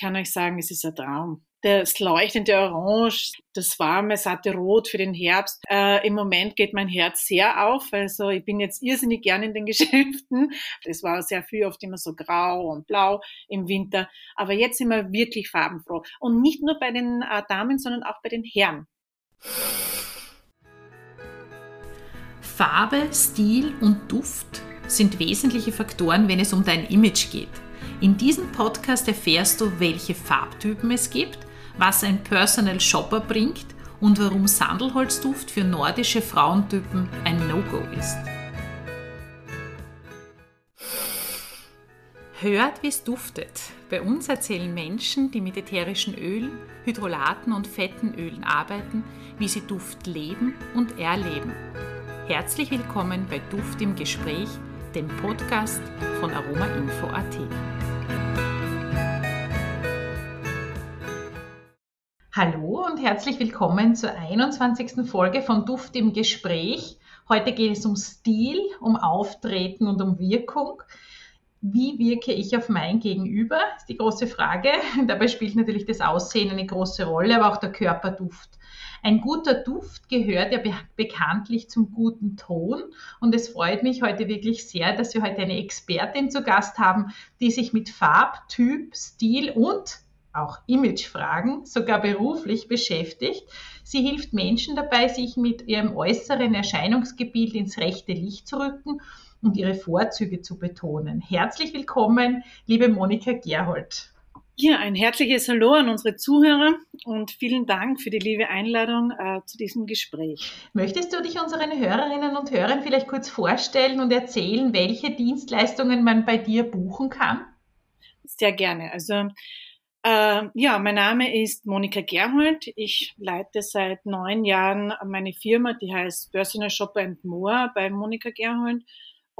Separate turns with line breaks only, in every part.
kann euch sagen, es ist ein Traum das leuchtende Orange, das warme, satte Rot für den Herbst. Äh, Im Moment geht mein Herz sehr auf. Also ich bin jetzt irrsinnig gern in den Geschäften. Das war sehr viel oft immer so grau und blau im Winter. Aber jetzt sind wir wirklich farbenfroh. Und nicht nur bei den äh, Damen, sondern auch bei den Herren.
Farbe, Stil und Duft sind wesentliche Faktoren, wenn es um dein Image geht. In diesem Podcast erfährst du, welche Farbtypen es gibt was ein Personal Shopper bringt und warum Sandelholzduft für nordische Frauentypen ein No-Go ist. Hört, wie es duftet. Bei uns erzählen Menschen, die mit ätherischen Ölen, Hydrolaten und fetten Ölen arbeiten, wie sie Duft leben und erleben. Herzlich willkommen bei Duft im Gespräch, dem Podcast von aromainfo.at. Hallo und herzlich willkommen zur 21. Folge von Duft im Gespräch. Heute geht es um Stil, um Auftreten und um Wirkung. Wie wirke ich auf mein Gegenüber? Ist die große Frage. Dabei spielt natürlich das Aussehen eine große Rolle, aber auch der Körperduft. Ein guter Duft gehört ja bekanntlich zum guten Ton und es freut mich heute wirklich sehr, dass wir heute eine Expertin zu Gast haben, die sich mit Farbtyp, Stil und auch Imagefragen, sogar beruflich beschäftigt. Sie hilft Menschen dabei, sich mit ihrem äußeren Erscheinungsgebiet ins rechte Licht zu rücken und ihre Vorzüge zu betonen. Herzlich willkommen, liebe Monika Gerhold.
Ja, ein herzliches Hallo an unsere Zuhörer und vielen Dank für die liebe Einladung äh, zu diesem Gespräch.
Möchtest du dich unseren Hörerinnen und Hörern vielleicht kurz vorstellen und erzählen, welche Dienstleistungen man bei dir buchen kann?
Sehr gerne. Also äh, ja, mein Name ist Monika Gerhold. Ich leite seit neun Jahren meine Firma, die heißt Personal Shopper and More bei Monika Gerhold.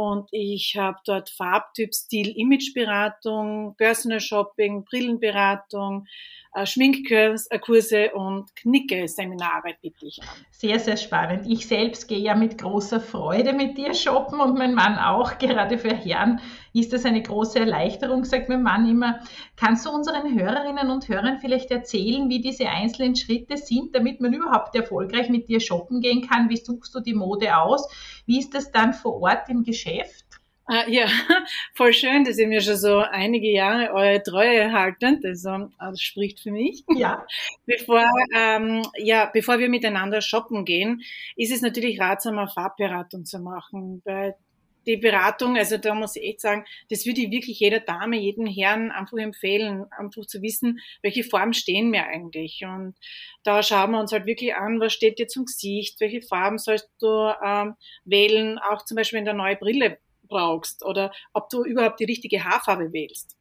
Und ich habe dort Farbtyp, Stil, Imageberatung, Personal Shopping, Brillenberatung, äh, Schminkkurse und Knicke-Seminare biete ich an.
Sehr, sehr spannend. Ich selbst gehe ja mit großer Freude mit dir shoppen und mein Mann auch. Gerade für Herren ist das eine große Erleichterung, sagt mein Mann immer. Kannst du unseren Hörerinnen und Hörern vielleicht erzählen, wie diese einzelnen Schritte sind, damit man überhaupt erfolgreich mit dir shoppen gehen kann? Wie suchst du die Mode aus? Wie ist das dann vor Ort im Geschäft?
Ah, ja, voll schön, dass ihr mir schon so einige Jahre eure Treue haltet. Also, das spricht für mich.
Ja.
Bevor, ähm, ja, bevor wir miteinander shoppen gehen, ist es natürlich ratsam, eine Farbberatung zu machen. Weil die Beratung, also da muss ich echt sagen, das würde ich wirklich jeder Dame, jedem Herrn einfach empfehlen, einfach zu wissen, welche Farben stehen mir eigentlich. Und da schauen wir uns halt wirklich an, was steht dir zum Gesicht, welche Farben sollst du ähm, wählen, auch zum Beispiel in der neue Brille brauchst oder ob du überhaupt die richtige Haarfarbe wählst.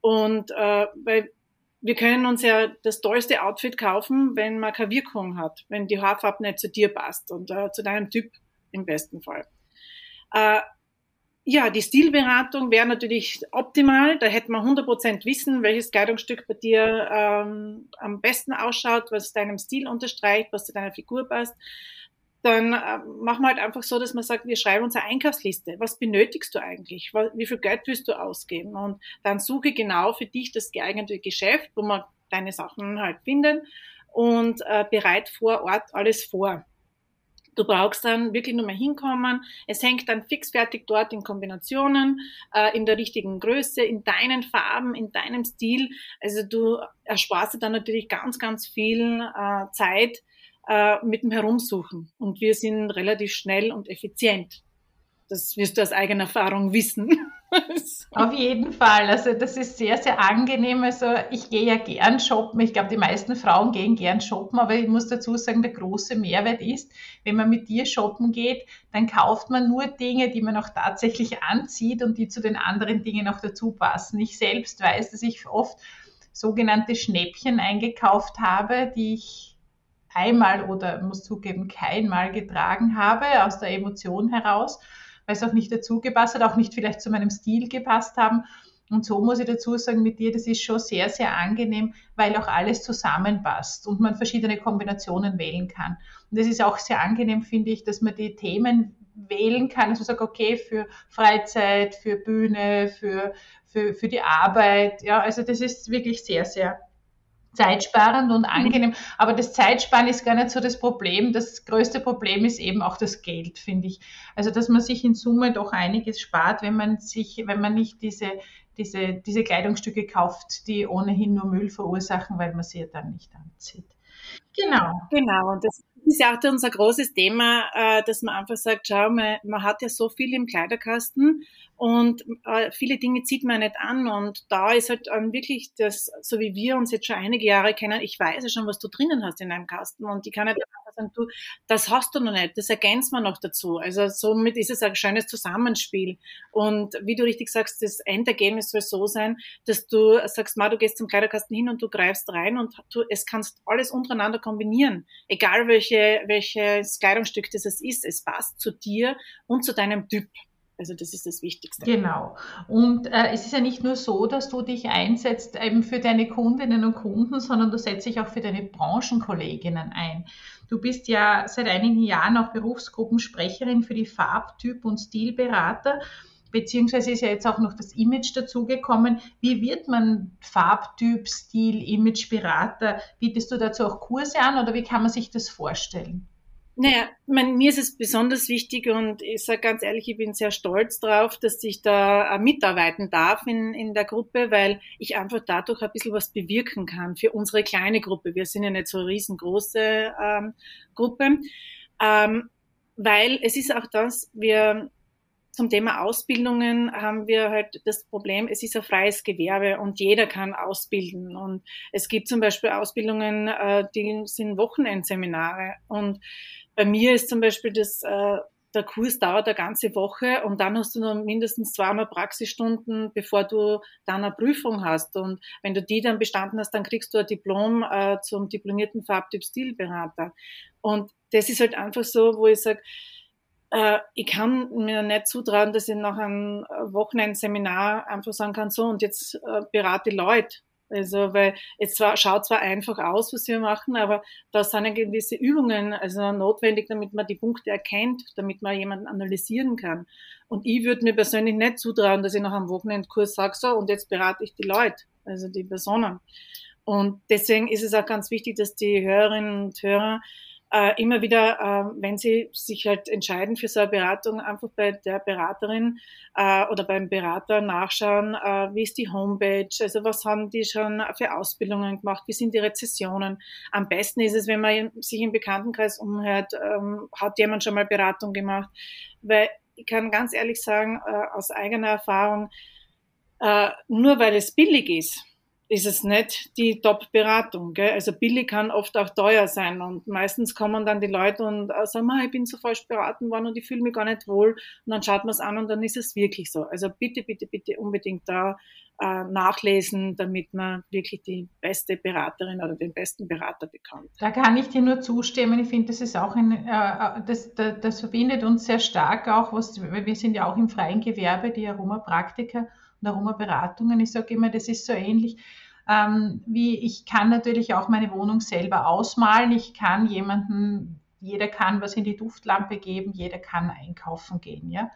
Und äh, weil wir können uns ja das tollste Outfit kaufen, wenn man keine Wirkung hat, wenn die Haarfarbe nicht zu dir passt und äh, zu deinem Typ im besten Fall. Äh, ja, die Stilberatung wäre natürlich optimal. Da hätte man 100% wissen, welches Kleidungsstück bei dir ähm, am besten ausschaut, was deinem Stil unterstreicht, was zu deiner Figur passt dann äh, machen wir halt einfach so, dass man sagt, wir schreiben unsere Einkaufsliste. Was benötigst du eigentlich? Wie viel Geld willst du ausgeben? Und dann suche genau für dich das geeignete Geschäft, wo man deine Sachen halt finden und äh, bereit vor Ort alles vor. Du brauchst dann wirklich nur mal hinkommen. Es hängt dann fixfertig dort in Kombinationen, äh, in der richtigen Größe, in deinen Farben, in deinem Stil. Also du ersparst dir dann natürlich ganz, ganz viel äh, Zeit, äh, mit dem Herumsuchen. Und wir sind relativ schnell und effizient. Das wirst du aus eigener Erfahrung wissen.
Auf jeden Fall. Also das ist sehr, sehr angenehm. Also ich gehe ja gern shoppen. Ich glaube, die meisten Frauen gehen gern shoppen, aber ich muss dazu sagen, der große Mehrwert ist, wenn man mit dir shoppen geht, dann kauft man nur Dinge, die man auch tatsächlich anzieht und die zu den anderen Dingen auch dazu passen. Ich selbst weiß, dass ich oft sogenannte Schnäppchen eingekauft habe, die ich einmal oder muss zugeben, keinmal getragen habe, aus der Emotion heraus, weil es auch nicht dazu gepasst hat, auch nicht vielleicht zu meinem Stil gepasst haben. Und so muss ich dazu sagen, mit dir, das ist schon sehr, sehr angenehm, weil auch alles zusammenpasst und man verschiedene Kombinationen wählen kann. Und es ist auch sehr angenehm, finde ich, dass man die Themen wählen kann, man sagt, okay, für Freizeit, für Bühne, für, für, für die Arbeit. Ja, also das ist wirklich sehr, sehr zeitsparend und angenehm. Aber das Zeitsparen ist gar nicht so das Problem. Das größte Problem ist eben auch das Geld, finde ich. Also, dass man sich in Summe doch einiges spart, wenn man sich, wenn man nicht diese, diese, diese Kleidungsstücke kauft, die ohnehin nur Müll verursachen, weil man sie ja dann nicht anzieht.
Genau. Genau. Und das ist ja auch unser großes Thema, äh, dass man einfach sagt, schau, man, man hat ja so viel im Kleiderkasten und äh, viele Dinge zieht man nicht an. Und da ist halt ähm, wirklich das, so wie wir uns jetzt schon einige Jahre kennen, ich weiß ja schon, was du drinnen hast in deinem Kasten. Und ich kann nicht einfach sagen, du, das hast du noch nicht, das ergänzt man noch dazu. Also somit ist es ein schönes Zusammenspiel. Und wie du richtig sagst, das Endergebnis soll so sein, dass du sagst, ma, du gehst zum Kleiderkasten hin und du greifst rein und du, es kannst alles untereinander kombinieren. Egal welche, welches Kleidungsstück das ist, es passt zu dir und zu deinem Typ. Also das ist das Wichtigste.
Genau. Und äh, es ist ja nicht nur so, dass du dich einsetzt eben für deine Kundinnen und Kunden, sondern du setzt dich auch für deine Branchenkolleginnen ein. Du bist ja seit einigen Jahren auch Berufsgruppensprecherin für die Farbtyp- und Stilberater beziehungsweise ist ja jetzt auch noch das Image dazugekommen. Wie wird man Farbtyp, Stil, Image, Berater? Bietest du dazu auch Kurse an oder wie kann man sich das vorstellen?
Naja, mein, mir ist es besonders wichtig und ich sage ganz ehrlich, ich bin sehr stolz drauf, dass ich da äh, mitarbeiten darf in, in der Gruppe, weil ich einfach dadurch ein bisschen was bewirken kann für unsere kleine Gruppe. Wir sind ja nicht so eine riesengroße ähm, Gruppe, ähm, weil es ist auch das, wir zum Thema Ausbildungen haben wir halt das Problem, es ist ein freies Gewerbe und jeder kann ausbilden. Und es gibt zum Beispiel Ausbildungen, äh, die sind Wochenendseminare und bei mir ist zum Beispiel das, äh, der Kurs dauert eine ganze Woche und dann hast du noch mindestens zweimal Praxisstunden, bevor du dann eine Prüfung hast. Und wenn du die dann bestanden hast, dann kriegst du ein Diplom äh, zum diplomierten Farbtyp-Stilberater. Und das ist halt einfach so, wo ich sage, äh, ich kann mir nicht zutrauen, dass ich nach einem Wochenendseminar einfach sagen kann, so und jetzt äh, berate Leute. Also, weil es zwar, schaut zwar einfach aus, was wir machen, aber da sind ja gewisse Übungen also notwendig, damit man die Punkte erkennt, damit man jemanden analysieren kann. Und ich würde mir persönlich nicht zutrauen, dass ich nach einem Wochenendkurs sage, so, und jetzt berate ich die Leute, also die Personen. Und deswegen ist es auch ganz wichtig, dass die Hörerinnen und Hörer äh, immer wieder, äh, wenn sie sich halt entscheiden für so eine Beratung, einfach bei der Beraterin äh, oder beim Berater nachschauen, äh, wie ist die Homepage, also was haben die schon für Ausbildungen gemacht, wie sind die Rezessionen. Am besten ist es, wenn man sich im Bekanntenkreis umhört, ähm, hat jemand schon mal Beratung gemacht, weil ich kann ganz ehrlich sagen, äh, aus eigener Erfahrung, äh, nur weil es billig ist, ist es nicht die Top-Beratung. Also billig kann oft auch teuer sein und meistens kommen dann die Leute und äh, sagen, ich bin so falsch beraten worden und ich fühle mich gar nicht wohl und dann schaut man es an und dann ist es wirklich so. Also bitte, bitte, bitte unbedingt da äh, nachlesen, damit man wirklich die beste Beraterin oder den besten Berater bekommt.
Da kann ich dir nur zustimmen. Ich finde, das ist auch ein, äh, das, das, das verbindet uns sehr stark auch, was, weil wir sind ja auch im freien Gewerbe, die Aroma-Praktiker und Aromaberatungen. Ich sage immer, das ist so ähnlich. Ähm, wie ich kann natürlich auch meine Wohnung selber ausmalen. Ich kann jemanden, jeder kann was in die Duftlampe geben, jeder kann einkaufen gehen, ja.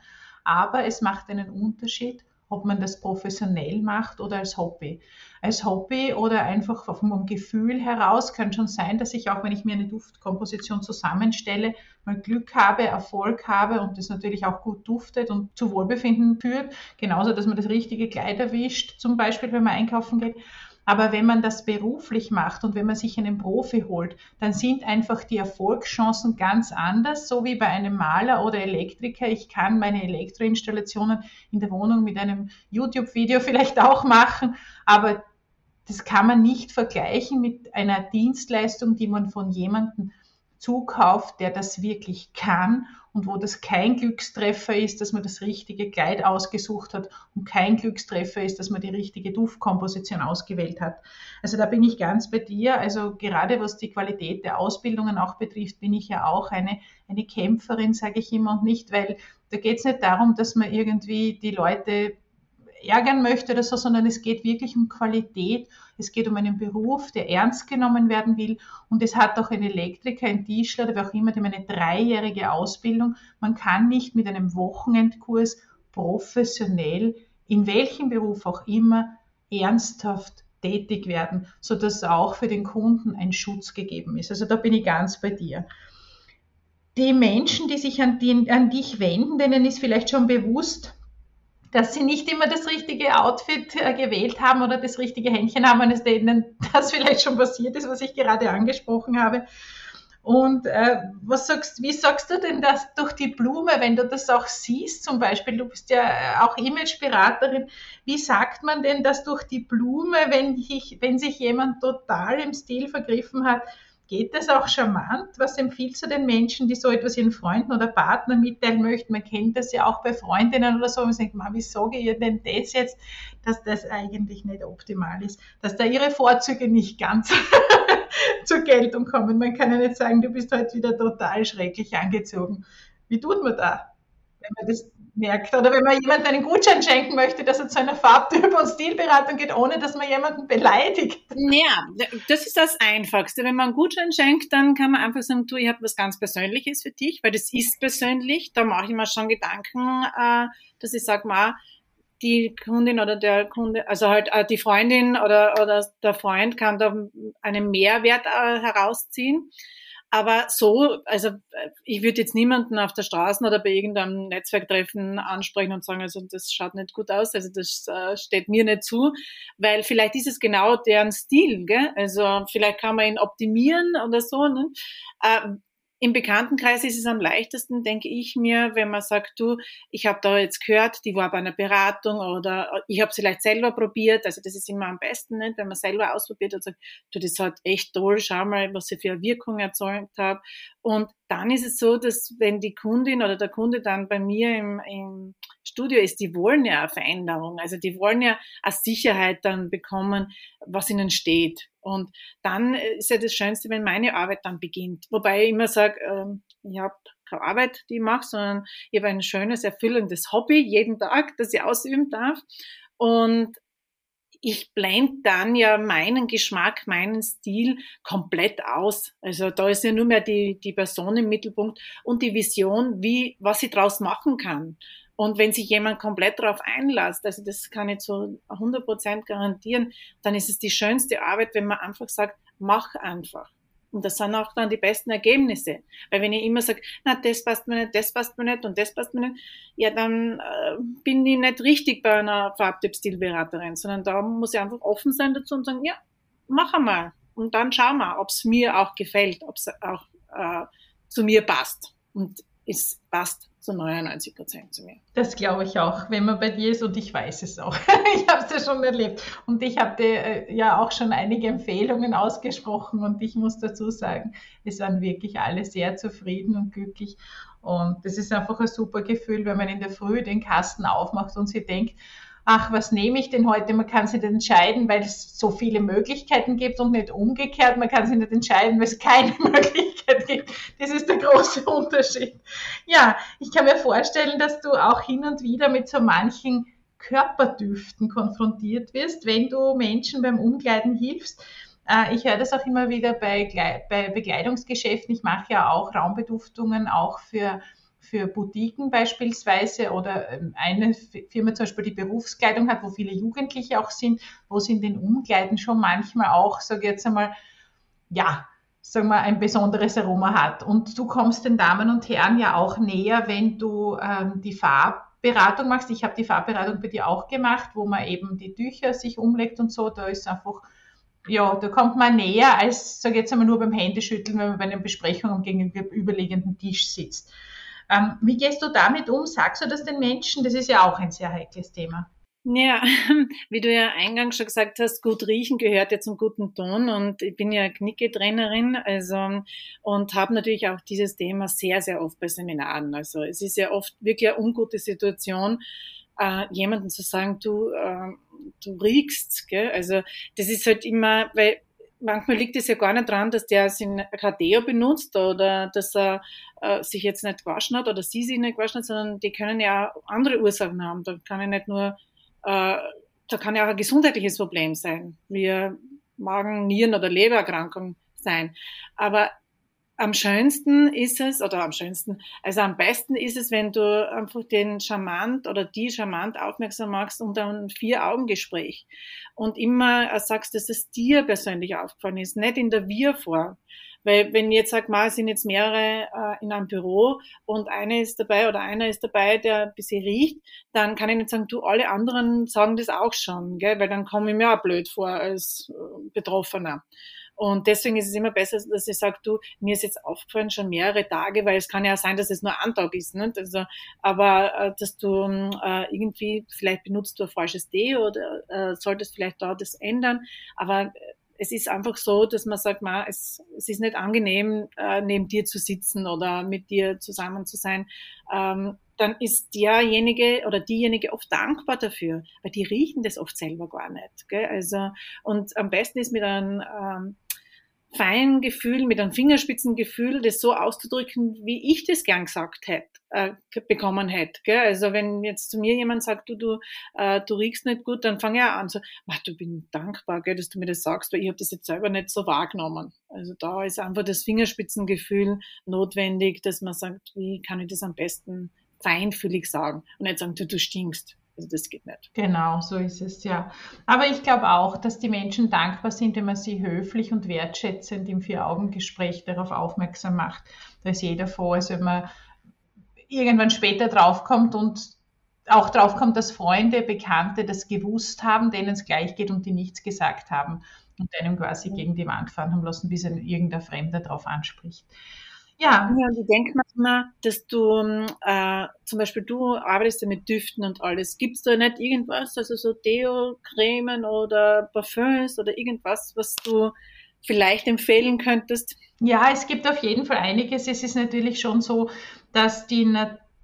Aber es macht einen Unterschied, ob man das professionell macht oder als Hobby. Als Hobby oder einfach vom Gefühl heraus kann schon sein, dass ich auch, wenn ich mir eine Duftkomposition zusammenstelle, mal Glück habe, Erfolg habe und das natürlich auch gut duftet und zu Wohlbefinden führt. Genauso, dass man das richtige Kleid erwischt, zum Beispiel, wenn man einkaufen geht. Aber wenn man das beruflich macht und wenn man sich einen Profi holt, dann sind einfach die Erfolgschancen ganz anders, so wie bei einem Maler oder Elektriker. Ich kann meine Elektroinstallationen in der Wohnung mit einem YouTube-Video vielleicht auch machen, aber das kann man nicht vergleichen mit einer Dienstleistung, die man von jemandem zukauft, der das wirklich kann und wo das kein Glückstreffer ist, dass man das richtige Kleid ausgesucht hat und kein Glückstreffer ist, dass man die richtige Duftkomposition ausgewählt hat. Also da bin ich ganz bei dir. Also gerade was die Qualität der Ausbildungen auch betrifft, bin ich ja auch eine, eine Kämpferin, sage ich immer, und nicht, weil da geht es nicht darum, dass man irgendwie die Leute ärgern möchte oder so, sondern es geht wirklich um Qualität Es geht um einen Beruf, der ernst genommen werden will. Und es hat auch ein Elektriker, ein Tischler oder wer auch immer, dem eine dreijährige Ausbildung. Man kann nicht mit einem Wochenendkurs professionell, in welchem Beruf auch immer, ernsthaft tätig werden, sodass auch für den Kunden ein Schutz gegeben ist. Also da bin ich ganz bei dir. Die Menschen, die sich an, die, an dich wenden, denen ist vielleicht schon bewusst, dass sie nicht immer das richtige Outfit äh, gewählt haben oder das richtige Händchen haben, wenn es denen das vielleicht schon passiert ist, was ich gerade angesprochen habe. Und äh, was sagst, wie sagst du denn das durch die Blume, wenn du das auch siehst zum Beispiel? Du bist ja äh, auch Imageberaterin. Wie sagt man denn das durch die Blume, wenn, ich, wenn sich jemand total im Stil vergriffen hat? Geht das auch charmant? Was empfiehlst du den Menschen, die so etwas ihren Freunden oder Partnern mitteilen möchten? Man kennt das ja auch bei Freundinnen oder so. Man denkt, wie sage ich ihr denn das jetzt, dass das eigentlich nicht optimal ist, dass da ihre Vorzüge nicht ganz zur Geltung kommen. Man kann ja nicht sagen, du bist heute wieder total schrecklich angezogen. Wie tut man da? wenn man das merkt. Oder wenn man jemandem einen Gutschein schenken möchte, dass er zu einer Farbtyp- und Stilberatung geht, ohne dass man jemanden beleidigt.
Ja, das ist das Einfachste. Wenn man einen Gutschein schenkt, dann kann man einfach sagen, du, ich habe was ganz Persönliches für dich, weil das ist persönlich. Da mache ich mir schon Gedanken, äh, dass ich sage, mal, die Kundin oder der Kunde, also halt äh, die Freundin oder, oder der Freund kann da einen Mehrwert äh, herausziehen. Aber so, also ich würde jetzt niemanden auf der Straße oder bei irgendeinem Netzwerktreffen ansprechen und sagen, also das schaut nicht gut aus, also das äh, steht mir nicht zu, weil vielleicht ist es genau deren Stil, gell? Also vielleicht kann man ihn optimieren oder so. Ne? Äh, im Bekanntenkreis ist es am leichtesten, denke ich mir, wenn man sagt, du, ich habe da jetzt gehört, die war bei einer Beratung oder ich habe es vielleicht selber probiert. Also das ist immer am besten, nicht? wenn man selber ausprobiert und sagt, du, das hat echt toll, schau mal, was ich für eine Wirkung erzeugt habe. Und dann ist es so, dass wenn die Kundin oder der Kunde dann bei mir im, im Studio ist, die wollen ja eine Veränderung. Also die wollen ja eine Sicherheit dann bekommen, was ihnen steht. Und dann ist ja das Schönste, wenn meine Arbeit dann beginnt. Wobei ich immer sage, ähm, ich habe keine Arbeit, die ich mache, sondern ich habe ein schönes, erfüllendes Hobby jeden Tag, das ich ausüben darf. Und ich blende dann ja meinen Geschmack, meinen Stil komplett aus. Also da ist ja nur mehr die, die Person im Mittelpunkt und die Vision, wie, was ich daraus machen kann. Und wenn sich jemand komplett darauf einlässt, also das kann ich zu 100 Prozent garantieren, dann ist es die schönste Arbeit, wenn man einfach sagt, mach einfach. Und das sind auch dann die besten Ergebnisse. Weil wenn ich immer sage, na, das passt mir nicht, das passt mir nicht und das passt mir nicht, ja, dann äh, bin ich nicht richtig bei einer Farbtyp-Stilberaterin, sondern da muss ich einfach offen sein dazu und sagen, ja, mach einmal. Und dann schau mal, ob es mir auch gefällt, ob es auch äh, zu mir passt. Und es passt zu 99 Prozent zu mir.
Das glaube ich auch, wenn man bei dir ist und ich weiß es auch. ich habe es ja schon erlebt und ich habe dir äh, ja auch schon einige Empfehlungen ausgesprochen und ich muss dazu sagen, es waren wirklich alle sehr zufrieden und glücklich und das ist einfach ein super Gefühl, wenn man in der Früh den Kasten aufmacht und sie denkt, ach, was nehme ich denn heute? Man kann sich nicht entscheiden, weil es so viele Möglichkeiten gibt und nicht umgekehrt. Man kann sich nicht entscheiden, weil es keine Möglichkeit gibt. Das ist der große Unterschied. Ja, ich kann mir vorstellen, dass du auch hin und wieder mit so manchen Körperdüften konfrontiert wirst, wenn du Menschen beim Umkleiden hilfst. Äh, ich höre das auch immer wieder bei, bei Bekleidungsgeschäften. Ich mache ja auch Raumbeduftungen, auch für für Boutiquen beispielsweise oder ähm, eine Firma zum Beispiel die Berufskleidung hat, wo viele Jugendliche auch sind, wo es in den Umkleiden schon manchmal auch, sage ich jetzt einmal, ja, sagen wir, ein besonderes Aroma hat. Und du kommst den Damen und Herren ja auch näher, wenn du ähm, die Farbberatung machst. Ich habe die Farbberatung bei dir auch gemacht, wo man eben die Tücher sich umlegt und so. Da ist einfach, ja, da kommt man näher als, sage jetzt einmal, nur beim Händeschütteln, wenn man bei einer Besprechung am gegenüberliegenden Tisch sitzt. Ähm, wie gehst du damit um? Sagst du das den Menschen? Das ist ja auch ein sehr heikles Thema.
Ja, wie du ja eingangs schon gesagt hast, gut riechen gehört ja zum guten Ton und ich bin ja Knicke-Trainerin, also und habe natürlich auch dieses Thema sehr, sehr oft bei Seminaren. Also es ist ja oft wirklich eine ungute Situation, äh, jemanden zu sagen, du, äh, du riechst, gell? Also das ist halt immer, weil manchmal liegt es ja gar nicht dran, dass der sein Deo benutzt oder dass er äh, sich jetzt nicht gewaschen hat oder sie sich nicht gewaschen hat, sondern die können ja auch andere Ursachen haben. Da kann ja nicht nur, äh, da kann ja auch ein gesundheitliches Problem sein. Wir Magen-, Nieren- oder Lebererkrankung sein. Aber am schönsten ist es, oder am schönsten, also am besten ist es, wenn du einfach den charmant oder die charmant aufmerksam machst und ein Vier-Augen-Gespräch und immer sagst, dass es dir persönlich aufgefallen ist, nicht in der Wir-Form. Weil wenn ich jetzt sage, mal sind jetzt mehrere äh, in einem Büro und eine ist dabei oder einer ist dabei, der ein bisschen riecht, dann kann ich nicht sagen, du, alle anderen sagen das auch schon, gell? weil dann komme ich mir auch blöd vor als äh, Betroffener. Und deswegen ist es immer besser, dass ich sage, du, mir ist jetzt aufgefallen schon mehrere Tage, weil es kann ja sein, dass es nur ein Tag ist. Nicht? Also, aber äh, dass du äh, irgendwie, vielleicht benutzt du ein falsches D oder äh, solltest vielleicht da das ändern. Aber es ist einfach so, dass man sagt, ma, es, es ist nicht angenehm, äh, neben dir zu sitzen oder mit dir zusammen zu sein. Ähm, dann ist derjenige oder diejenige oft dankbar dafür, weil die riechen das oft selber gar nicht. Gell? Also, und am besten ist mit einem ähm, feinen Gefühl, mit einem Fingerspitzengefühl, das so auszudrücken, wie ich das gern gesagt hätte, äh, bekommen hätte. Gell? Also wenn jetzt zu mir jemand sagt, du, du, äh, du riechst nicht gut, dann fange ich an so, ach, du bin dankbar, gell, dass du mir das sagst, weil ich habe das jetzt selber nicht so wahrgenommen. Also da ist einfach das Fingerspitzengefühl notwendig, dass man sagt, wie kann ich das am besten feinfühlig sagen und nicht sagen, du, du stinkst. Also das geht nicht.
Genau, so ist es, ja. Aber ich glaube auch, dass die Menschen dankbar sind, wenn man sie höflich und wertschätzend im Vier-Augen-Gespräch darauf aufmerksam macht. Da ist jeder froh, als wenn man irgendwann später draufkommt und auch draufkommt, dass Freunde, Bekannte das gewusst haben, denen es gleich geht und die nichts gesagt haben und einem quasi gegen die Wand fahren haben lassen, bis ein irgendein Fremder drauf anspricht.
Ja. ja, und ich denke manchmal, dass du, äh, zum Beispiel du arbeitest ja mit Düften und alles. Gibt es da nicht irgendwas, also so Deo-Cremen oder Parfums oder irgendwas, was du vielleicht empfehlen könntest?
Ja, es gibt auf jeden Fall einiges. Es ist natürlich schon so, dass die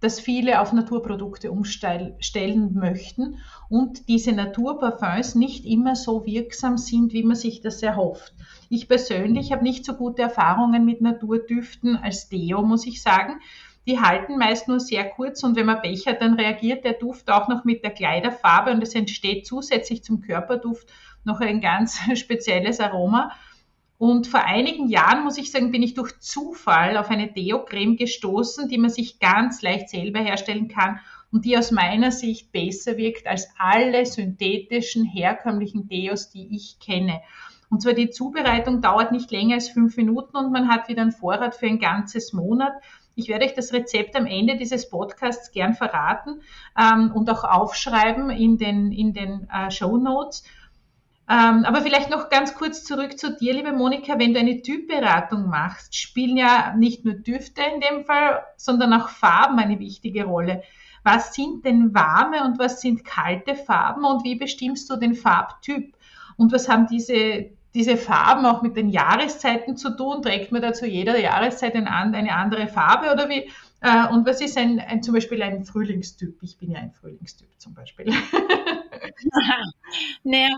dass viele auf Naturprodukte umstellen möchten und diese Naturparfums nicht immer so wirksam sind, wie man sich das erhofft. Ich persönlich habe nicht so gute Erfahrungen mit Naturdüften als Deo, muss ich sagen. Die halten meist nur sehr kurz und wenn man Pech hat, dann reagiert der Duft auch noch mit der Kleiderfarbe und es entsteht zusätzlich zum Körperduft noch ein ganz spezielles Aroma. Und vor einigen Jahren, muss ich sagen, bin ich durch Zufall auf eine Deo-Creme gestoßen, die man sich ganz leicht selber herstellen kann und die aus meiner Sicht besser wirkt als alle synthetischen, herkömmlichen Deos, die ich kenne. Und zwar die Zubereitung dauert nicht länger als fünf Minuten und man hat wieder einen Vorrat für ein ganzes Monat. Ich werde euch das Rezept am Ende dieses Podcasts gern verraten ähm, und auch aufschreiben in den, in den äh, Show Notes. Ähm, aber vielleicht noch ganz kurz zurück zu dir, liebe Monika. Wenn du eine Typberatung machst, spielen ja nicht nur Düfte in dem Fall, sondern auch Farben eine wichtige Rolle. Was sind denn warme und was sind kalte Farben und wie bestimmst du den Farbtyp? Und was haben diese diese Farben auch mit den Jahreszeiten zu tun? Trägt man da zu jeder Jahreszeit eine andere Farbe oder wie? Äh, und was ist ein, ein, zum Beispiel ein Frühlingstyp? Ich bin ja ein Frühlingstyp zum Beispiel.
naja,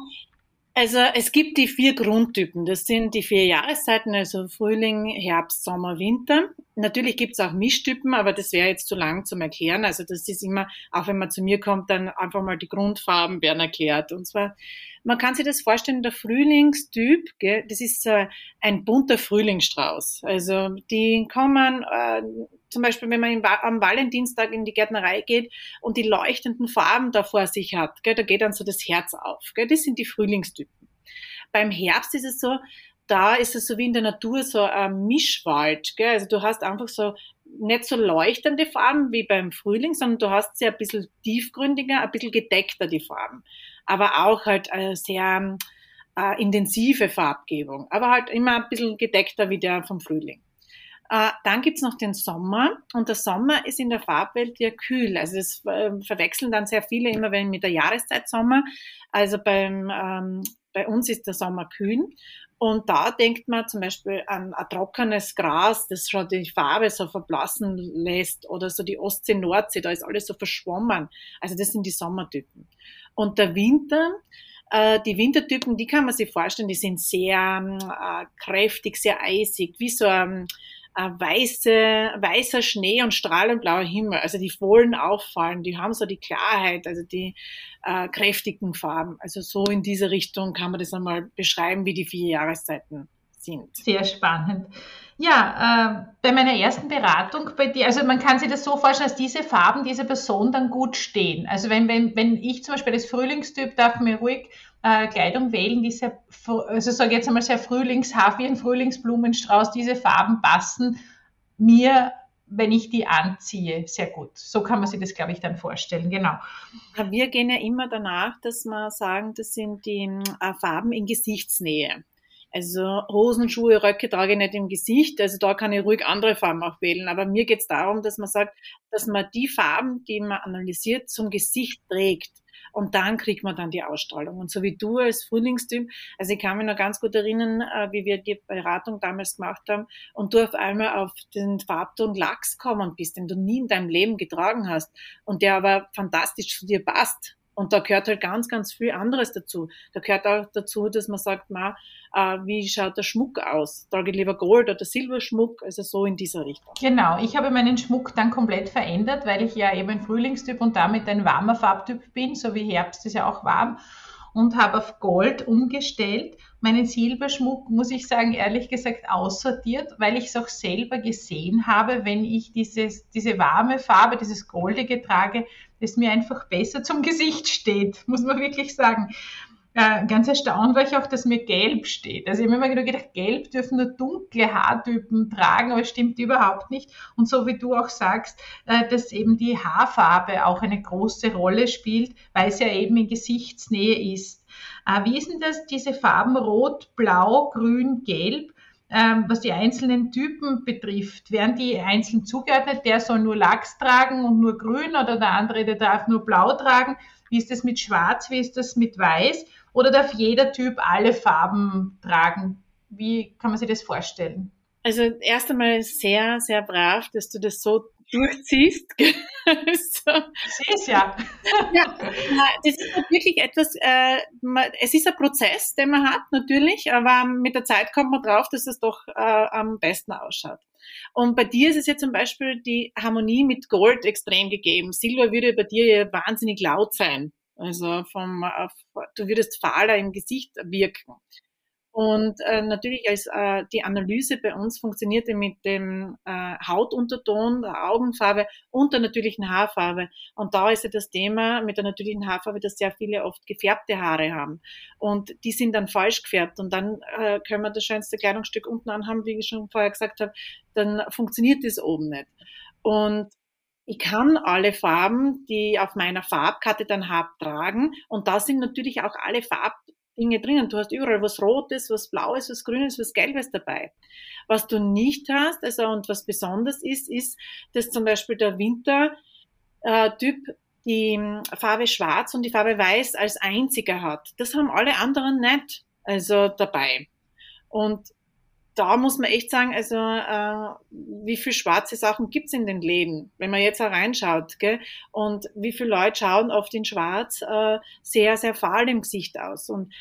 also es gibt die vier Grundtypen. Das sind die vier Jahreszeiten, also Frühling, Herbst, Sommer, Winter. Natürlich gibt es auch Mischtypen, aber das wäre jetzt zu lang zum Erklären. Also das ist immer, auch wenn man zu mir kommt, dann einfach mal die Grundfarben werden erklärt. Und zwar man kann sich das vorstellen, der Frühlingstyp, gell, das ist äh, ein bunter Frühlingsstrauß. Also die kommen, äh, zum Beispiel, wenn man am Valentinstag in die Gärtnerei geht und die leuchtenden Farben da vor sich hat, gell, da geht dann so das Herz auf. Gell, das sind die Frühlingstypen. Beim Herbst ist es so, da ist es so wie in der Natur so ein Mischwald. Gell? Also du hast einfach so nicht so leuchtende Farben wie beim Frühling, sondern du hast sie ein bisschen tiefgründiger, ein bisschen gedeckter die Farben aber auch halt eine sehr äh, intensive Farbgebung, aber halt immer ein bisschen gedeckter wie der vom Frühling. Äh, dann gibt's noch den Sommer und der Sommer ist in der Farbwelt ja kühl. Also das äh, verwechseln dann sehr viele immer wenn mit der Jahreszeit Sommer. Also beim, ähm, bei uns ist der Sommer kühl und da denkt man zum Beispiel an ein trockenes Gras, das schon die Farbe so verblassen lässt oder so die Ostsee, Nordsee, da ist alles so verschwommen. Also das sind die Sommertypen. Und der Winter, äh, die Wintertypen, die kann man sich vorstellen, die sind sehr äh, kräftig, sehr eisig, wie so ein, weiße, weißer Schnee und strahlend blauer Himmel. Also die vollen auffallen, die haben so die Klarheit, also die äh, kräftigen Farben. Also so in diese Richtung kann man das einmal beschreiben, wie die vier Jahreszeiten sind.
Sehr spannend. Ja, äh, bei meiner ersten Beratung bei dir, also man kann sich das so vorstellen, dass diese Farben dieser Person dann gut stehen. Also wenn, wenn, wenn ich zum Beispiel als Frühlingstyp darf mir ruhig äh, Kleidung wählen, die sehr, also sage jetzt einmal sehr frühlingshaft, wie ein Frühlingsblumenstrauß, diese Farben passen mir, wenn ich die anziehe, sehr gut. So kann man sich das, glaube ich, dann vorstellen, genau.
Wir gehen ja immer danach, dass wir sagen, das sind die äh, Farben in Gesichtsnähe. Also Hosen, Schuhe, Röcke trage ich nicht im Gesicht, also da kann ich ruhig andere Farben auch wählen. Aber mir geht es darum, dass man sagt, dass man die Farben, die man analysiert, zum Gesicht trägt. Und dann kriegt man dann die Ausstrahlung. Und so wie du als Frühlingstyp, also ich kann mich noch ganz gut erinnern, äh, wie wir die Beratung damals gemacht haben und du auf einmal auf den Farbton Lachs kommen bist, den du nie in deinem Leben getragen hast und der aber fantastisch zu dir passt und da gehört halt ganz, ganz viel anderes dazu. Da gehört auch dazu, dass man sagt, ma, äh, wie schaut der Schmuck aus? Trage ich lieber Gold oder Silberschmuck? Also so in dieser Richtung.
Genau, ich habe meinen Schmuck dann komplett verändert, weil ich ja eben ein Frühlingstyp und damit ein warmer Farbtyp bin, so wie Herbst ist ja auch warm und habe auf Gold umgestellt. Meinen Silberschmuck, muss ich sagen, ehrlich gesagt aussortiert, weil ich es auch selber gesehen habe, wenn ich dieses, diese warme Farbe, dieses Goldige trage, das mir einfach besser zum Gesicht steht, muss man wirklich sagen. Äh, ganz erstaunt war ich auch, dass mir gelb steht. Also ich habe mir immer gedacht, gelb dürfen nur dunkle Haartypen tragen, aber es stimmt überhaupt nicht. Und so wie du auch sagst, äh, dass eben die Haarfarbe auch eine große Rolle spielt, weil es ja eben in Gesichtsnähe ist. Äh, wie ist denn das, diese Farben Rot, Blau, Grün, Gelb? ähm, was die einzelnen Typen betrifft. Werden die einzeln zugeordnet? Der soll nur Lachs tragen und nur grün oder der andere, der darf nur blau tragen? Wie ist das mit schwarz? Wie ist das mit weiß? Oder darf jeder Typ alle Farben tragen? Wie kann man sich das vorstellen?
Also erst einmal sehr, sehr brav, dass du das so durchziehst.
so. Siehst ja.
ja. Das ist halt wirklich etwas, äh, es ist ein Prozess, den man hat, natürlich, aber mit der Zeit kommt man drauf, dass es doch äh, am besten ausschaut. Und bei dir ist es ja zum Beispiel die Harmonie mit Gold extrem gegeben. Silber würde bei dir ja wahnsinnig laut sein. Also vom, du würdest fahler im Gesicht wirken. Und äh, natürlich als äh, die Analyse bei uns funktionierte mit dem äh, Hautunterton, der Augenfarbe und der natürlichen Haarfarbe. Und da ist ja das Thema mit der natürlichen Haarfarbe, dass sehr viele oft gefärbte Haare haben. Und die sind dann falsch gefärbt. Und dann äh, können wir das schönste Kleidungsstück unten anhaben, wie ich schon vorher gesagt habe, dann funktioniert das oben nicht. Und ich kann alle Farben, die auf meiner Farbkarte dann habe, tragen. Und da sind natürlich auch alle Farb Dinge drinnen. Du hast überall was Rotes, was Blaues, was Grünes, was Gelbes dabei. Was du nicht hast, also und was besonders ist, ist, dass zum Beispiel der Wintertyp äh, die hm, Farbe Schwarz und die Farbe Weiß als einziger hat. Das haben alle anderen nicht, also dabei. Und da muss man echt sagen, also äh, wie viel schwarze Sachen gibt's in den Läden, wenn man jetzt reinschaut, gell? Und wie viele Leute schauen oft in Schwarz äh, sehr, sehr fahl im Gesicht aus. Und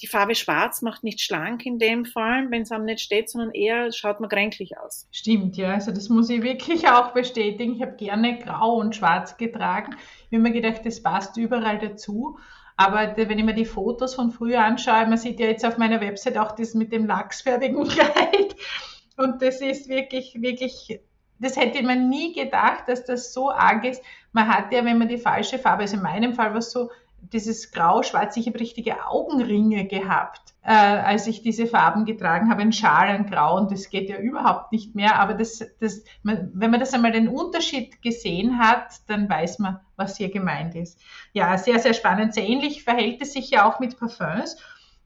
die Farbe Schwarz macht nicht schlank in dem Fall, wenn es einem nicht steht, sondern eher schaut man kränklich aus.
Stimmt, ja. Also das muss ich wirklich auch bestätigen. Ich habe gerne Grau und Schwarz getragen. Ich habe mir gedacht, das passt überall dazu. Aber wenn ich mir die Fotos von früher anschaue, man sieht ja jetzt auf meiner Website auch das mit dem lachsfärbigen Kleid. Und das ist wirklich, wirklich, das hätte man nie gedacht, dass das so arg ist. Man hat ja, wenn man die falsche Farbe, also in meinem Fall war es so, dieses Grau-Schwarz, ich habe richtige Augenringe gehabt, äh, als ich diese Farben getragen habe, ein Schal, ein Grau und das geht ja überhaupt nicht mehr. Aber das, das, man, wenn man das einmal den Unterschied gesehen hat, dann weiß man, was hier gemeint ist. Ja, sehr, sehr spannend. Sehr ähnlich verhält es sich ja auch mit Parfums.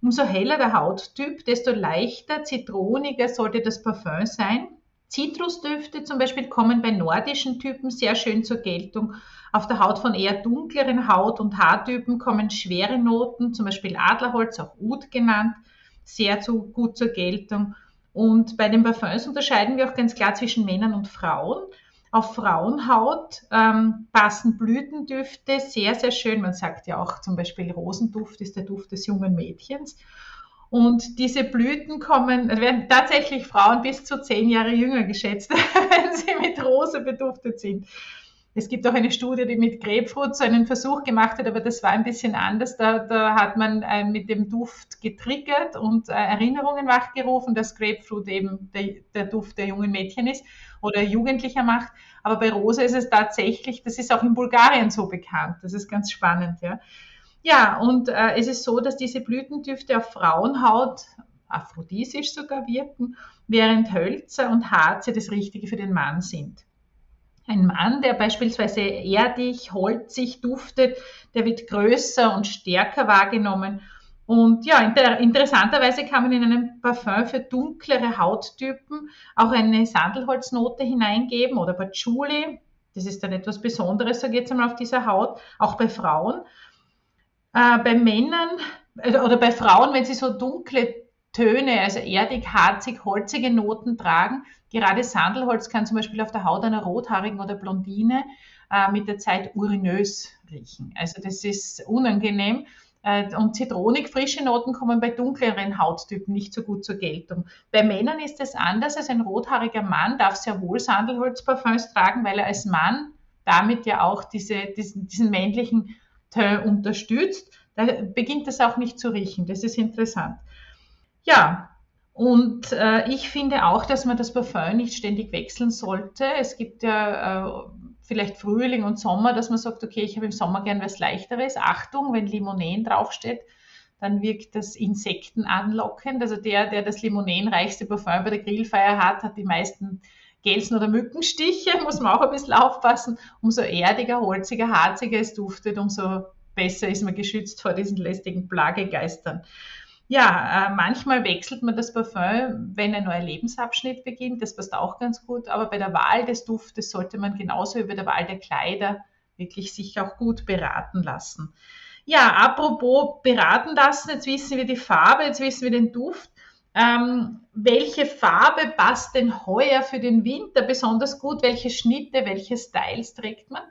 Umso heller der Hauttyp, desto leichter, zitroniger sollte das Parfum sein. Zitrusdüfte zum Beispiel kommen bei nordischen Typen sehr schön zur Geltung. Auf der Haut von eher dunkleren Haut- und Haartypen kommen schwere Noten, zum Beispiel Adlerholz, auch Oud genannt, sehr zu, gut zur Geltung. Und bei den Parfums unterscheiden wir auch ganz klar zwischen Männern und Frauen. Auf Frauenhaut ähm, passen Blütendüfte sehr, sehr schön. Man sagt ja auch zum Beispiel Rosenduft ist der Duft des jungen Mädchens. Und diese Blüten kommen, werden tatsächlich Frauen bis zu zehn Jahre jünger geschätzt, wenn sie mit Rose beduftet sind. Es gibt auch eine Studie, die mit Grapefruit so einen Versuch gemacht hat, aber das war ein bisschen anders. Da, da hat man äh, mit dem Duft getriggert und äh, Erinnerungen wachgerufen, dass Grapefruit eben der, der, Duft der jungen Mädchen ist oder Jugendlicher macht. Aber bei Rose ist es tatsächlich, das ist auch in Bulgarien so bekannt. Das ist ganz spannend, ja. Ja, und äh, es ist so, dass diese Blütendüfte auf Frauenhaut aphrodisisch sogar wirken, während Hölzer und Harze das Richtige für den Mann sind. Ein Mann, der beispielsweise erdig, holzig duftet, der wird größer und stärker wahrgenommen. Und ja, inter interessanterweise kann man in einem Parfum für dunklere Hauttypen auch eine Sandelholznote hineingeben oder Patchouli. Das ist dann etwas Besonderes, so geht es einmal auf dieser Haut, auch bei Frauen. Äh, bei Männern äh, oder bei Frauen, wenn sie so dunkle Töne, also erdig, harzig, holzige Noten tragen. Gerade Sandelholz kann zum Beispiel auf der Haut einer Rothaarigen oder Blondine äh, mit der Zeit urinös riechen. Also das ist unangenehm. Äh, und zitronig frische Noten kommen bei dunkleren Hauttypen nicht so gut zur Geltung. Bei Männern ist es anders. Also ein rothaariger Mann darf sehr wohl Sandelholzparfums tragen, weil er als Mann damit ja auch diese, diesen, diesen männlichen unterstützt. Da beginnt es auch nicht zu riechen. Das ist interessant. Ja, und äh, ich finde auch, dass man das Parfum nicht ständig wechseln sollte. Es gibt ja äh, vielleicht Frühling und Sommer, dass man sagt, okay, ich habe im Sommer gern was Leichteres. Achtung, wenn Limonen draufsteht, dann wirkt das Insekten anlockend. Also der, der das limonenreichste Parfum bei der Grillfeier hat, hat die meisten Gelsen- oder Mückenstiche, muss man auch ein bisschen aufpassen. Umso erdiger, holziger, harziger es duftet, umso besser ist man geschützt vor diesen lästigen Plagegeistern. Ja, äh, manchmal wechselt man das Parfum, wenn ein neuer Lebensabschnitt beginnt. Das passt auch ganz gut. Aber bei der Wahl des Duftes sollte man genauso wie bei der Wahl der Kleider wirklich sich auch gut beraten lassen. Ja, apropos beraten lassen, jetzt wissen wir die Farbe, jetzt wissen wir den Duft. Ähm, welche Farbe passt denn heuer für den Winter besonders gut? Welche Schnitte, welche Styles trägt man?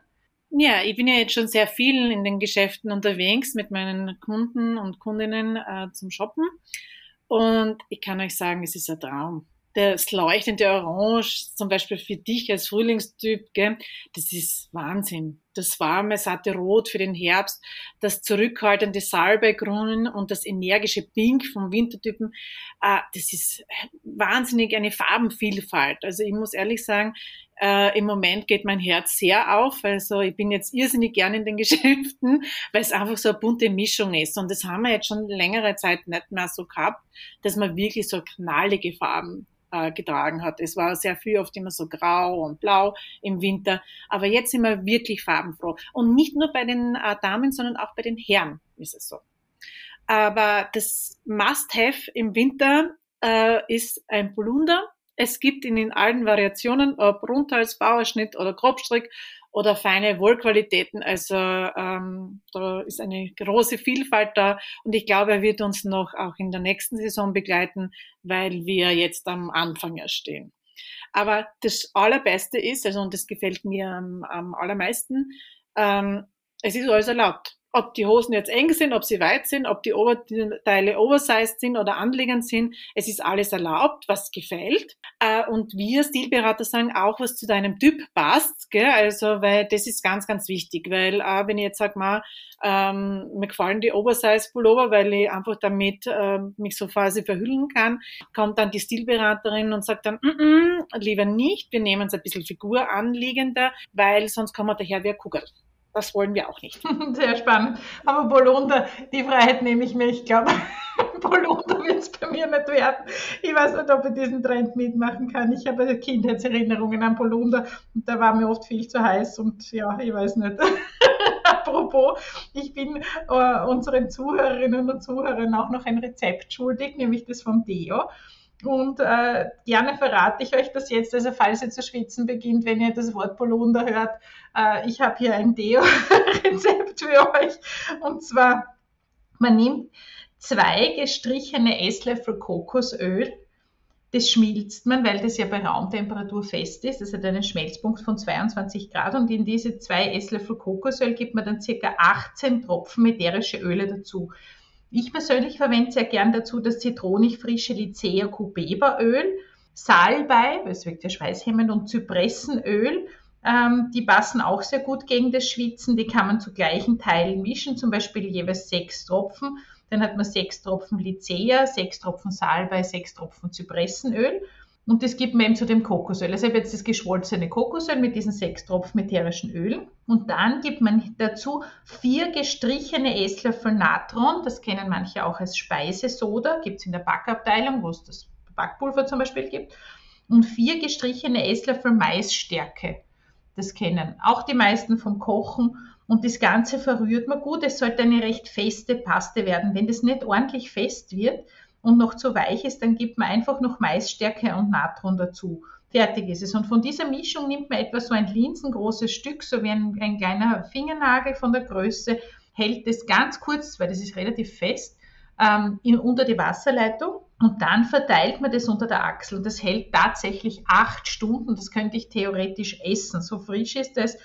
Ja, ich bin ja jetzt schon sehr viel in den Geschäften unterwegs mit meinen Kunden und Kundinnen äh, zum Shoppen. Und ich kann euch sagen, es ist ein Traum. Das leuchtende Orange, zum Beispiel für dich als Frühlingstyp, gell, das ist Wahnsinn. Das warme, satte Rot für den Herbst, das zurückhaltende Salbeigrün und das energische Pink vom Wintertypen, äh, das ist wahnsinnig eine Farbenvielfalt. Also ich muss ehrlich sagen, äh, Im Moment geht mein Herz sehr auf. Also ich bin jetzt irrsinnig gern in den Geschäften, weil es einfach so eine bunte Mischung ist. Und das haben wir jetzt schon längere Zeit nicht mehr so gehabt, dass man wirklich so knallige Farben äh, getragen hat. Es war sehr viel oft immer so grau und blau im Winter. Aber jetzt sind wir wirklich farbenfroh. Und nicht nur bei den äh, Damen, sondern auch bei den Herren ist es so. Aber das Must-Have im Winter äh, ist ein Polunder es gibt ihn in allen Variationen, ob Rundhals, Bauerschnitt oder Grobstrick oder feine Wollqualitäten. Also ähm, da ist eine große Vielfalt da und ich glaube, er wird uns noch auch in der nächsten Saison begleiten, weil wir jetzt am Anfang stehen. Aber das Allerbeste ist, also und das gefällt mir am, am allermeisten, ähm, es ist alles erlaubt ob die Hosen jetzt eng sind, ob sie weit sind, ob die Oberteile oversized sind oder anliegend sind. Es ist alles erlaubt, was gefällt. Äh, und wir Stilberater sagen auch, was zu deinem Typ passt. Gell? Also, weil das ist ganz, ganz wichtig. Weil äh, wenn ich jetzt sage mal, ähm, mir gefallen die Oversize-Pullover, weil ich einfach damit ähm, mich so quasi verhüllen kann, kommt dann die Stilberaterin und sagt dann, mm -mm, lieber nicht, wir nehmen es ein bisschen figuranliegender, weil sonst kommen wir daher wie ein Kugel das wollen wir auch nicht.
Sehr spannend. Aber Polunder, die Freiheit nehme ich mir. Ich glaube, Polunder wird es bei mir nicht werden. Ich weiß nicht, ob ich diesen Trend mitmachen kann. Ich habe Kindheitserinnerungen an Polunder und da war mir oft viel zu heiß und ja, ich weiß nicht. Apropos, ich bin äh, unseren Zuhörerinnen und Zuhörern auch noch ein Rezept schuldig, nämlich das vom Deo. Und äh, gerne verrate ich euch das jetzt, also falls ihr zu schwitzen beginnt, wenn ihr das Wort Polunder hört. Äh, ich habe hier ein Deo-Rezept für euch. Und zwar, man nimmt zwei gestrichene Esslöffel Kokosöl. Das schmilzt man, weil das ja bei Raumtemperatur fest ist. Das hat einen Schmelzpunkt von 22 Grad. Und in diese zwei Esslöffel Kokosöl gibt man dann circa 18 Tropfen ätherische Öle dazu. Ich persönlich verwende sehr gern dazu das zitronig-frische Lycea Cubeba Öl, Salbei, das wirkt ja schweißhemmend, und Zypressenöl. Ähm, die passen auch sehr gut gegen das Schwitzen. Die kann man zu gleichen Teilen mischen, zum Beispiel jeweils sechs Tropfen. Dann hat man sechs Tropfen Lycea, sechs Tropfen Salbei, sechs Tropfen Zypressenöl. Und das gibt man eben zu dem Kokosöl. Also ich habe jetzt das geschwolzene Kokosöl mit diesen sechs Tropfen ätherischen Ölen. Und dann gibt man dazu vier gestrichene Esslöffel Natron. Das kennen manche auch als Speisesoda. Gibt es in der Backabteilung, wo es das Backpulver zum Beispiel gibt. Und vier gestrichene Esslöffel Maisstärke. Das kennen auch die meisten vom Kochen. Und das Ganze verrührt man gut. Es sollte eine recht feste Paste werden. Wenn das nicht ordentlich fest wird, und noch zu weich ist, dann gibt man einfach noch Maisstärke und Natron dazu. Fertig ist es. Und von dieser Mischung nimmt man etwa so ein linsengroßes Stück, so wie ein, ein kleiner Fingernagel von der Größe, hält es ganz kurz, weil das ist relativ fest, ähm, in, unter die Wasserleitung und dann verteilt man das unter der Achsel. Und das hält tatsächlich acht Stunden. Das könnte ich theoretisch essen. So frisch ist es.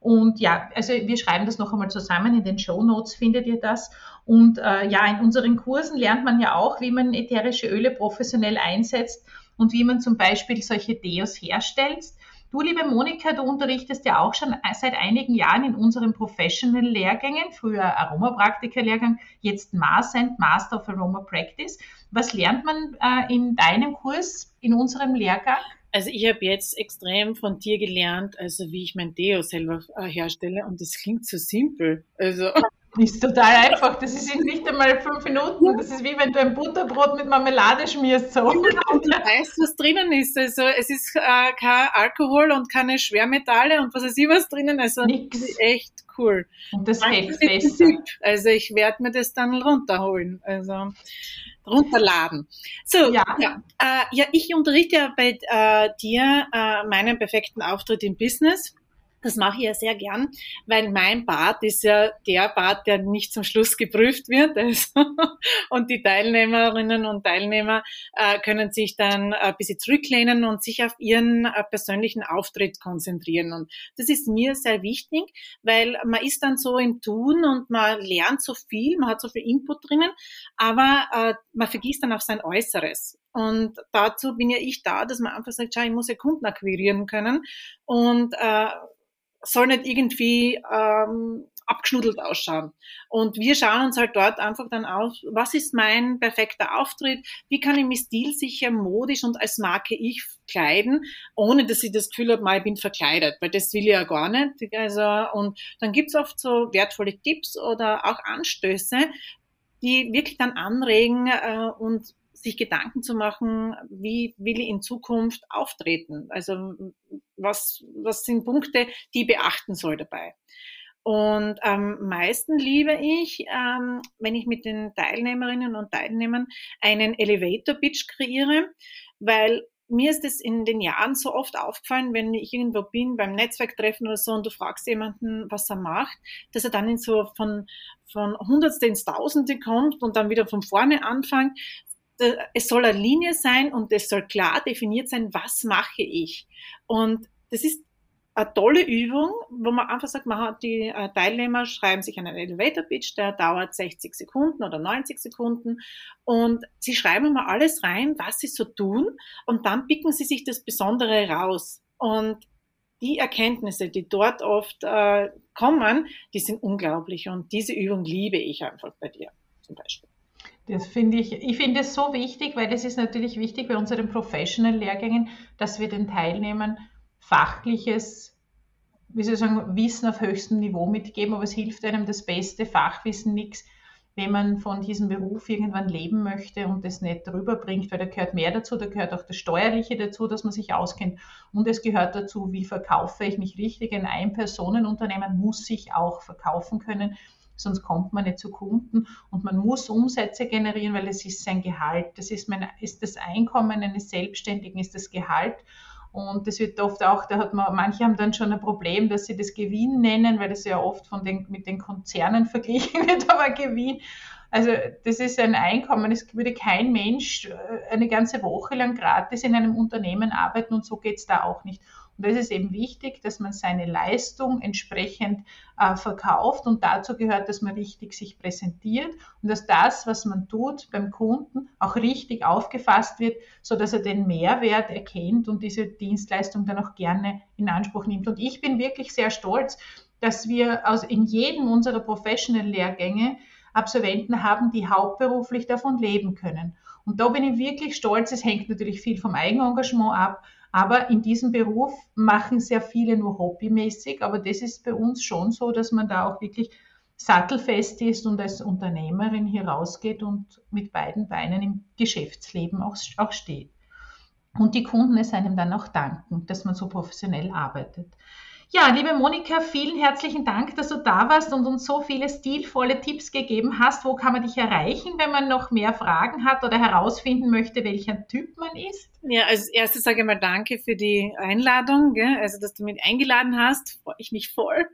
Und ja, also wir schreiben das noch einmal zusammen. In den Show Notes findet ihr das. Und äh, ja, in unseren Kursen lernt man ja auch, wie man ätherische Öle professionell einsetzt und wie man zum Beispiel solche Deos herstellt. Du, liebe Monika, du unterrichtest ja auch schon seit einigen Jahren in unseren Professional-Lehrgängen, früher Aromapraktiker-Lehrgang, jetzt Marsend, Master of Aroma Practice. Was lernt man äh, in deinem Kurs, in unserem Lehrgang?
Also ich habe jetzt extrem von dir gelernt, also wie ich mein Deo selber äh, herstelle und das klingt so simpel. Also
Das ist total einfach. Das ist nicht einmal fünf Minuten. Das ist wie wenn du ein Butterbrot mit Marmelade schmierst. So.
und du weißt, was drinnen ist. Also es ist äh, kein Alkohol und keine Schwermetalle und was weiß ich was drinnen. Also
Nix.
echt cool.
Und das hält besser.
Also ich werde mir das dann runterholen. Also runterladen. So, ja, ja, äh, ja ich unterrichte ja bei äh, dir äh, meinen perfekten Auftritt im Business. Das mache ich ja sehr gern, weil mein Part ist ja der Part, der nicht zum Schluss geprüft wird. Also, und die Teilnehmerinnen und Teilnehmer äh, können sich dann ein bisschen zurücklehnen und sich auf ihren äh, persönlichen Auftritt konzentrieren. Und das ist mir sehr wichtig, weil man ist dann so im Tun und man lernt so viel, man hat so viel Input drinnen, aber äh, man vergisst dann auch sein Äußeres. Und dazu bin ja ich da, dass man einfach sagt, schau, ich muss ja Kunden akquirieren können und äh, soll nicht irgendwie ähm, abgeschnudelt ausschauen. Und wir schauen uns halt dort einfach dann aus, was ist mein perfekter Auftritt, wie kann ich mich stilsicher, modisch und als Marke ich kleiden, ohne dass ich das Gefühl habe, ich bin verkleidet, weil das will ich ja gar nicht. Also, und dann gibt's oft so wertvolle Tipps oder auch Anstöße, die wirklich dann anregen äh, und sich Gedanken zu machen, wie will ich in Zukunft auftreten? Also was, was sind Punkte, die ich beachten soll dabei? Und am meisten liebe ich, ähm, wenn ich mit den Teilnehmerinnen und Teilnehmern einen Elevator Pitch kreiere, weil mir ist es in den Jahren so oft aufgefallen, wenn ich irgendwo bin beim Netzwerktreffen oder so und du fragst jemanden, was er macht, dass er dann in so von, von Hundertste ins Tausende kommt und dann wieder von vorne anfängt es soll eine Linie sein und es soll klar definiert sein, was mache ich. Und das ist eine tolle Übung, wo man einfach sagt, man hat die äh, Teilnehmer schreiben sich einen Elevator Pitch, der dauert 60 Sekunden oder 90 Sekunden und sie schreiben mal alles rein, was sie so tun und dann picken sie sich das Besondere raus. Und die Erkenntnisse, die dort oft äh, kommen, die sind unglaublich und diese Übung liebe ich einfach bei dir zum Beispiel.
Das finde ich, ich finde es so wichtig, weil es ist natürlich wichtig bei unseren Professional-Lehrgängen, dass wir den Teilnehmern fachliches, wie soll ich sagen, Wissen auf höchstem Niveau mitgeben, aber es hilft einem das beste Fachwissen nichts, wenn man von diesem Beruf irgendwann leben möchte und das nicht rüberbringt, weil da gehört mehr dazu, da gehört auch das Steuerliche dazu, dass man sich auskennt und es gehört dazu, wie verkaufe ich mich richtig. Ein Ein-Personen-Unternehmen muss sich auch verkaufen können sonst kommt man nicht zu Kunden und man muss Umsätze generieren, weil es ist sein Gehalt. Das ist, mein, ist das Einkommen eines Selbstständigen, ist das Gehalt. Und das wird oft auch, da hat man, manche haben dann schon ein Problem, dass sie das Gewinn nennen, weil das ja oft von den, mit den Konzernen verglichen wird, aber Gewinn. Also das ist ein Einkommen. Es würde kein Mensch äh, eine ganze Woche lang gratis in einem Unternehmen arbeiten und so geht es da auch nicht. Und das ist eben wichtig, dass man seine Leistung entsprechend äh, verkauft und dazu gehört, dass man richtig sich präsentiert und dass das, was man tut beim Kunden, auch richtig aufgefasst wird, so dass er den Mehrwert erkennt und diese Dienstleistung dann auch gerne in Anspruch nimmt. Und ich bin wirklich sehr stolz, dass wir aus, in jedem unserer Professional-Lehrgänge Absolventen haben, die hauptberuflich davon leben können. Und da bin ich wirklich stolz. Es hängt natürlich viel vom Eigenengagement ab, aber in diesem Beruf machen sehr viele nur hobbymäßig. Aber das ist bei uns schon so, dass man da auch wirklich sattelfest ist und als Unternehmerin hier rausgeht und mit beiden Beinen im Geschäftsleben auch, auch steht. Und die Kunden es einem dann auch danken, dass man so professionell arbeitet. Ja, liebe Monika, vielen herzlichen Dank, dass du da warst und uns so viele stilvolle Tipps gegeben hast. Wo kann man dich erreichen, wenn man noch mehr Fragen hat oder herausfinden möchte, welcher Typ man ist?
Ja, als erstes sage ich mal danke für die Einladung, gell? also dass du mich eingeladen hast, freue ich mich voll.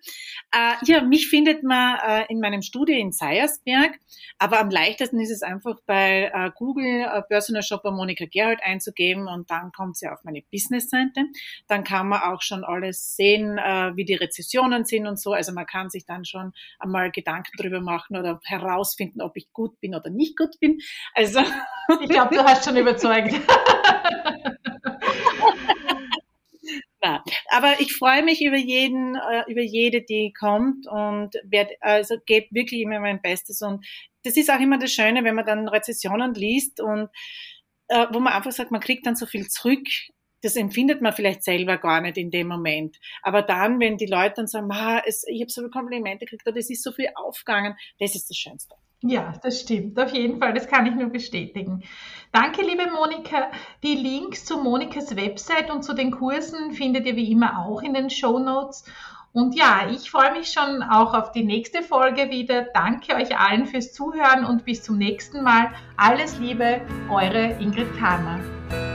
Äh, ja, mich findet man äh, in meinem Studio in Seiersberg, aber am leichtesten ist es einfach bei äh, Google äh, Personal Shopper Monika Gerhold einzugeben und dann kommt sie auf meine Business-Seite. Dann kann man auch schon alles sehen, äh, wie die Rezessionen sind und so. Also man kann sich dann schon einmal Gedanken drüber machen oder herausfinden, ob ich gut bin oder nicht gut bin. Also
ich glaube, du hast schon überzeugt.
Na, aber ich freue mich über jeden, äh, über jede, die kommt und werde, also gebe wirklich immer mein Bestes und das ist auch immer das Schöne, wenn man dann Rezessionen liest und äh, wo man einfach sagt, man kriegt dann so viel zurück. Das empfindet man vielleicht selber gar nicht in dem Moment. Aber dann, wenn die Leute dann sagen, es, ich habe so viele Komplimente gekriegt oder es ist so viel aufgegangen, das ist das Schönste.
Ja, das stimmt. Auf jeden Fall, das kann ich nur bestätigen. Danke, liebe Monika. Die Links zu Monikas Website und zu den Kursen findet ihr wie immer auch in den Show Notes. Und ja, ich freue mich schon auch auf die nächste Folge wieder. Danke euch allen fürs Zuhören und bis zum nächsten Mal. Alles Liebe, eure Ingrid Kahner.